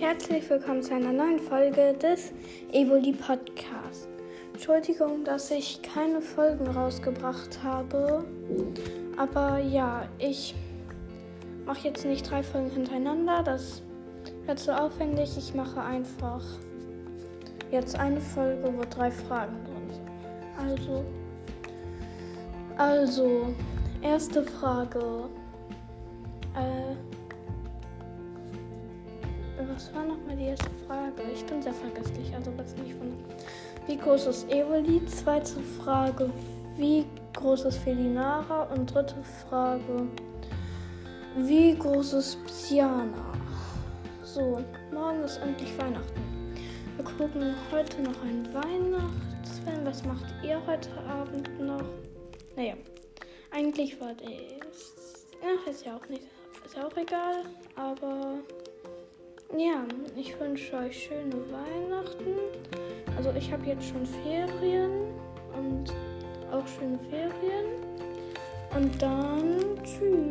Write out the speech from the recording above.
Herzlich willkommen zu einer neuen Folge des Evoli Podcasts. Entschuldigung, dass ich keine Folgen rausgebracht habe. Aber ja, ich mache jetzt nicht drei Folgen hintereinander. Das wird zu aufwendig. Ich mache einfach jetzt eine Folge, wo drei Fragen drin sind. Also, also, erste Frage. Äh, was war nochmal die erste Frage? Ich bin sehr vergesslich, also was nicht von. Wie groß ist Evoli? Zweite Frage. Wie groß ist Felinara? Und dritte Frage. Wie groß ist Psyana? So, morgen ist endlich Weihnachten. Wir gucken heute noch einen Weihnachtsfilm. Was macht ihr heute Abend noch? Naja, eigentlich war das. Ach, ist ja auch nicht. Ist ja auch egal, aber. Ja, ich wünsche euch schöne Weihnachten. Also ich habe jetzt schon Ferien und auch schöne Ferien. Und dann tschüss.